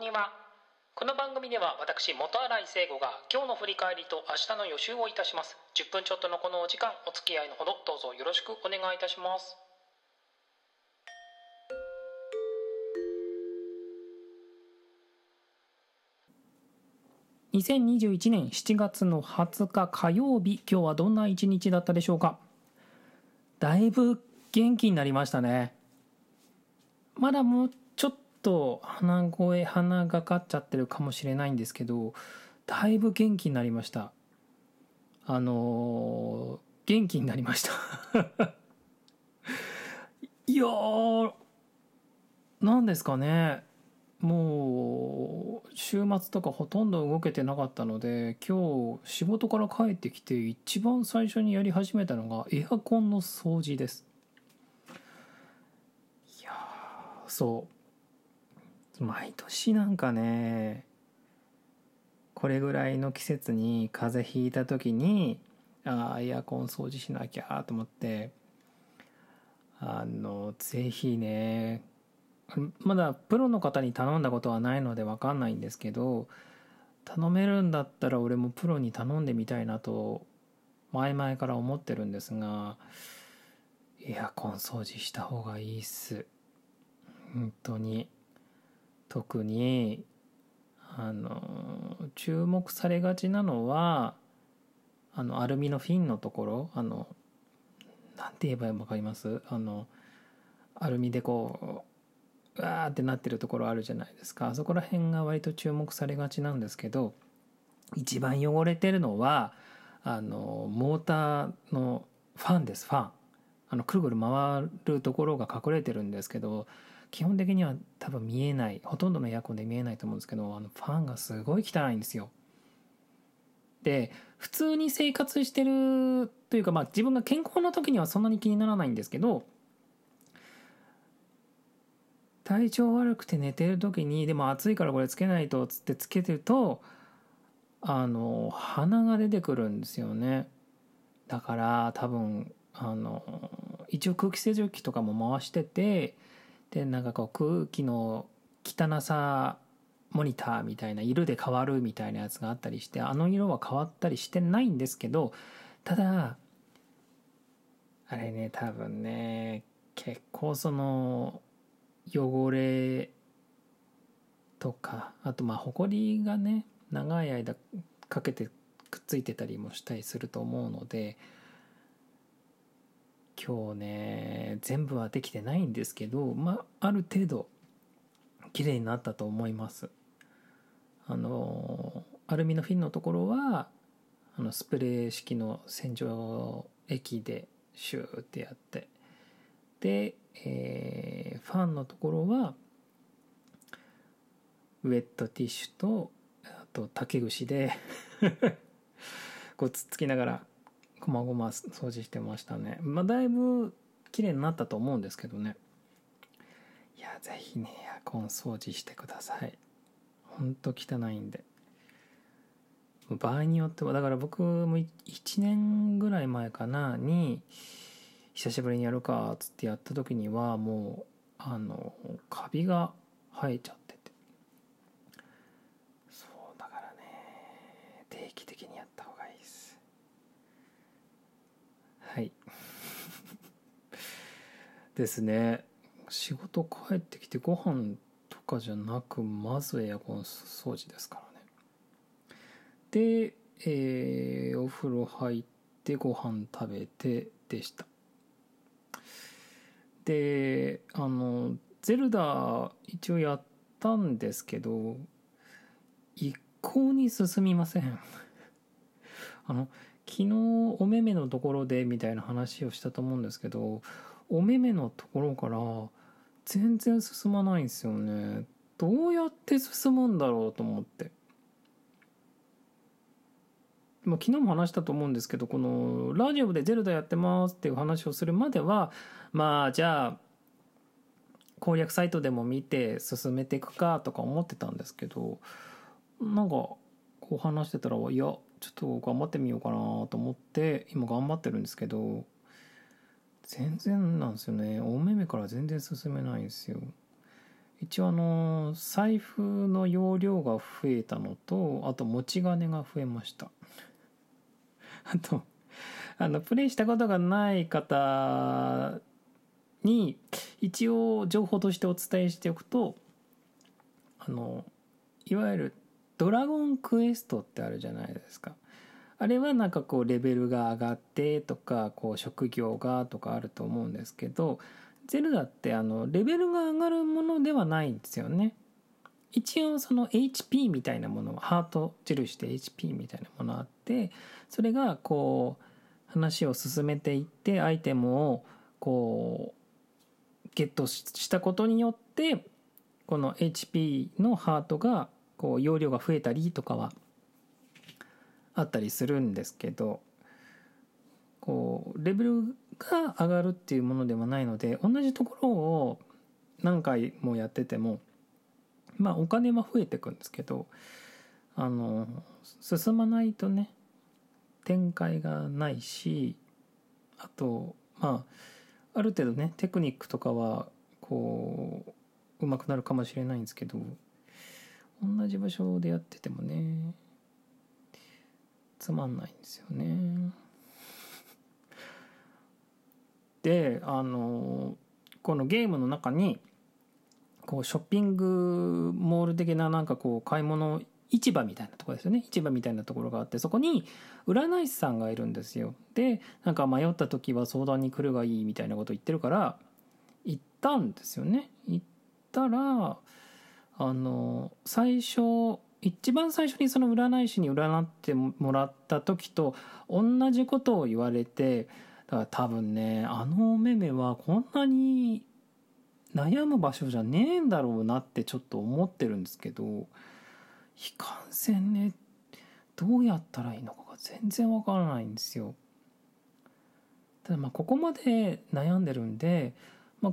には。この番組では私元新井聖吾が今日の振り返りと明日の予習をいたします。10分ちょっとのこのお時間お付き合いのほどどうぞよろしくお願いいたします。2021年7月の20日火曜日今日はどんな一日だったでしょうか？だいぶ元気になりましたね。まだもうと鼻声鼻がかっちゃってるかもしれないんですけどだいぶ元気になりました。あのー、元気になりました。いやー何ですかね。もう週末とかほとんど動けてなかったので今日仕事から帰ってきて一番最初にやり始めたのがエアコンの掃除です。いやそう。毎年なんかねこれぐらいの季節に風邪ひいた時にああエアコン掃除しなきゃと思ってあのぜひねまだプロの方に頼んだことはないので分かんないんですけど頼めるんだったら俺もプロに頼んでみたいなと前々から思ってるんですがエアコン掃除した方がいいっす。本当に。特にあの注目されがちなのはあのアルミのフィンのところあのなんて言えば分かります？あのアルミでこうわーってなってるところあるじゃないですか。あそこら辺が割と注目されがちなんですけど一番汚れてるのはあのモーターのファンですファン。あのくるくる回るところが隠れてるんですけど基本的には多分見えないほとんどのエアコンで見えないと思うんですけどあのファンがすごい汚いんですよ。で普通に生活してるというかまあ自分が健康な時にはそんなに気にならないんですけど体調悪くて寝てる時にでも暑いからこれつけないとっつってつけてるとあの鼻が出てくるんですよね。だから多分あの一応空気清浄機とかも回しててでなんかこう空気の汚さモニターみたいな色で変わるみたいなやつがあったりしてあの色は変わったりしてないんですけどただあれね多分ね結構その汚れとかあとまあほこりがね長い間かけてくっついてたりもしたりすると思うので今日ね全部はできてないんですけどまあある程度綺麗になったと思います。あのアルミのフィンのところはあのスプレー式の洗浄液でシューってやってでえー、ファンのところはウェットティッシュとあと竹串で こうつっつきながらこまごま掃除してましたね。まあだいぶ綺麗になったと思うんですけどね。いや是非ねエアコン掃除してください。ほんと汚いんで。場合によってはだから僕も1年ぐらい前かなに久しぶりにやるかっつってやった時にはもうあのカビが生えちゃっててそうだからね定期的にやった方がいいですはいですね。仕事帰ってきてご飯とかじゃなくまずエアコン掃除ですからね。で、えー、お風呂入ってご飯食べてでした。であのゼルダ一応やったんですけど一向に進みません。あの昨日お目目のところでみたいな話をしたと思うんですけどお目目のところから全然進まないんですよね。どうやって進むんだろうと思って。まあ、昨日も話したと思うんですけどこのラジオで「ゼルダやってます」っていう話をするまではまあじゃあ攻略サイトでも見て進めていくかとか思ってたんですけどなんかこう話してたらいやちょっと頑張ってみようかなと思って今頑張ってるんですけど全然なんですよね。お目目から全然進めないんですよ。一応あの財布の容量が増えたのとあと持ち金が増えました。あとあのプレイしたことがない方に一応情報としてお伝えしておくとあのいわゆる「ドラゴンクエスト」ってあるじゃないですか。あれはなんかこうレベルが上がってとかこう職業がとかあると思うんですけどゼルダってあのレベルが上がるものではないんですよね。一応その HP みたいなものはハート印で HP みたいなものあってそれがこう話を進めていってアイテムをこうゲットしたことによってこの HP のハートがこう容量が増えたりとかはあったりするんですけどこうレベルが上がるっていうものではないので同じところを何回もやっててもまあお金は増えてくんですけどあの進まないとね展開がないしあとまあある程度ねテクニックとかはこう上手くなるかもしれないんですけど同じ場所でやっててもねつまんないんですよね。であのこのゲームの中にこうショッピングモール的ななんかこう買い物市場みたいなところですよね。市場みたいなところがあってそこに占い師さんがいるんですよ。でなんか迷った時は相談に来るがいいみたいなこと言ってるから行ったんですよね。行ったらあの最初一番最初にその占い師に占ってもらった時と同じことを言われてだから多分ねあのお目目はこんなに悩む場所じゃねえんだろうなってちょっと思ってるんですけどいかんせんねどうやったらいいのかが全然わからないんですよ。ただまあここまで悩んでるんで、まあ、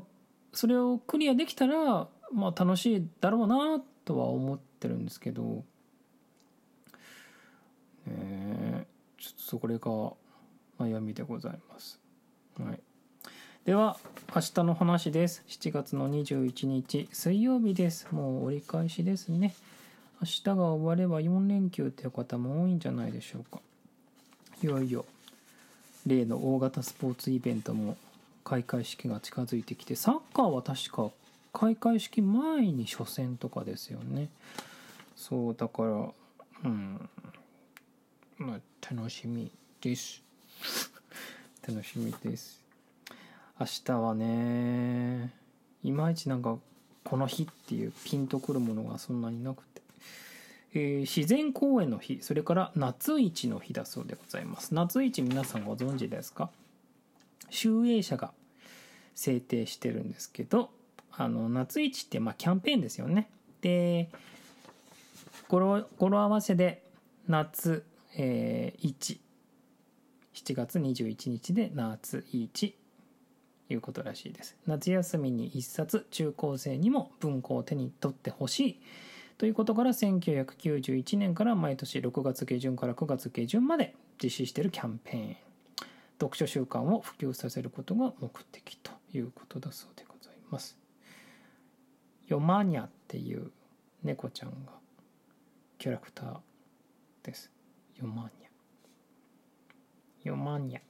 それをクリアできたら、まあ、楽しいだろうなとは思っててるんですけど、えー、ちょっとそれが悩みでございます。はい、では明日の話です。7月の21日水曜日です。もう折り返しですね。明日が終われば4連休っていう方も多いんじゃないでしょうか。いよいよ例の大型スポーツイベントも開会式が近づいてきてサッカーは確か開会式前に初戦とかですよね。そうだからうん。まあ楽しみです。楽しみです。明日はねいまいちなんかこの日っていうピンとくるものがそんなになくて。えー、自然公園の日それから夏市の日だそうでございます。夏市皆さんご存知ですか？集英社が制定してるんですけどあの夏市ってまあキャンペーンですよね。で語呂語呂合わせで夏、えー、市。7月21日で夏市。いうことらしいです。夏休みに一冊中高生にも文庫を手に取ってほしい。ということから1991年から毎年6月下旬から9月下旬まで実施しているキャンペーン。読書習慣を普及させることが目的ということだそうでございます。ヨマニャっていう猫ちゃんがキャラクターです。ヨマニャ。ヨマニャ。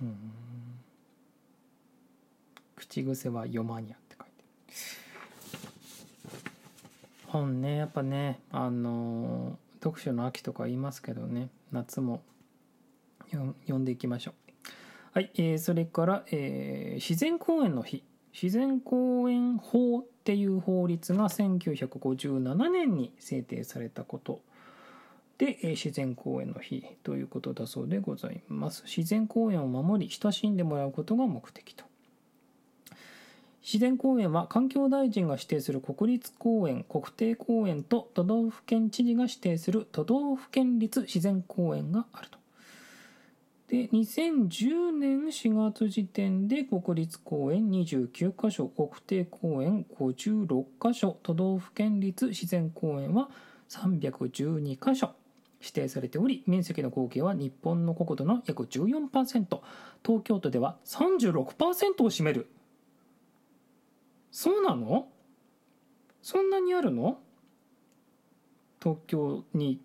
うん。口癖はヨマニャ本ねやっぱねあの読書の秋とか言いますけどね夏も読んでいきましょう。はい、えー、それから、えー、自然公園の日。自然公園法っていう法律が1957年に制定されたこと。で、えー、自然公園の日ということだそうでございます。自然公園を守り親しんでもらうことが目的と。自然公園は環境大臣が指定する国立公園国定公園と都道府県知事が指定する都道府県立自然公園があると。で2010年4月時点で国立公園29カ所国定公園56カ所都道府県立自然公園は312カ所指定されており面積の合計は日本の国土の約14%東京都では36%を占める。そうなの？そんなにあるの？東京に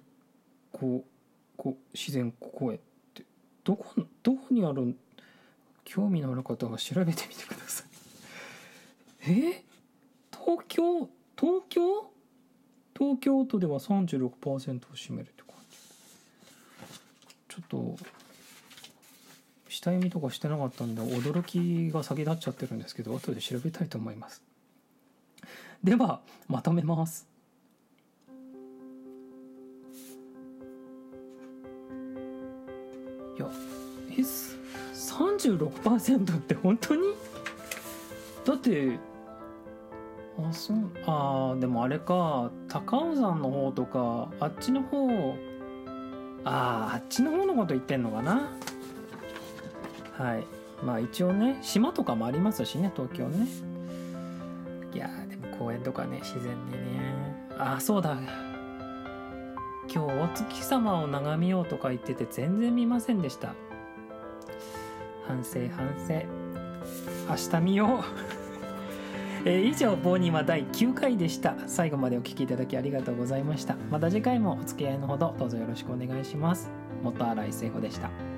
こうこう自然公園。どこどこにある興味のある方が調べてみてください。え？東京？東京？東京都では36%を占めるって感じ。ちょっと下読みとかしてなかったんで驚きが先立っちゃってるんですけど後で調べたいと思います。ではまとめます。いやえ36%って本当に？だってあそうあでもあれか高尾山の方とかあっちの方あああっちの方のこと言ってんのかな？はい。まあ一応ね島とかもありますしね東京ね。いやでも公園とかね自然にね。ああそうだ。今日お月様を眺めようとか言ってて全然見ませんでした。反省反省。明日見よう。えー以上「棒には第9回でした。最後までお聴きいただきありがとうございました。また次回もお付き合いのほどどうぞよろしくお願いします。元新井聖子でした。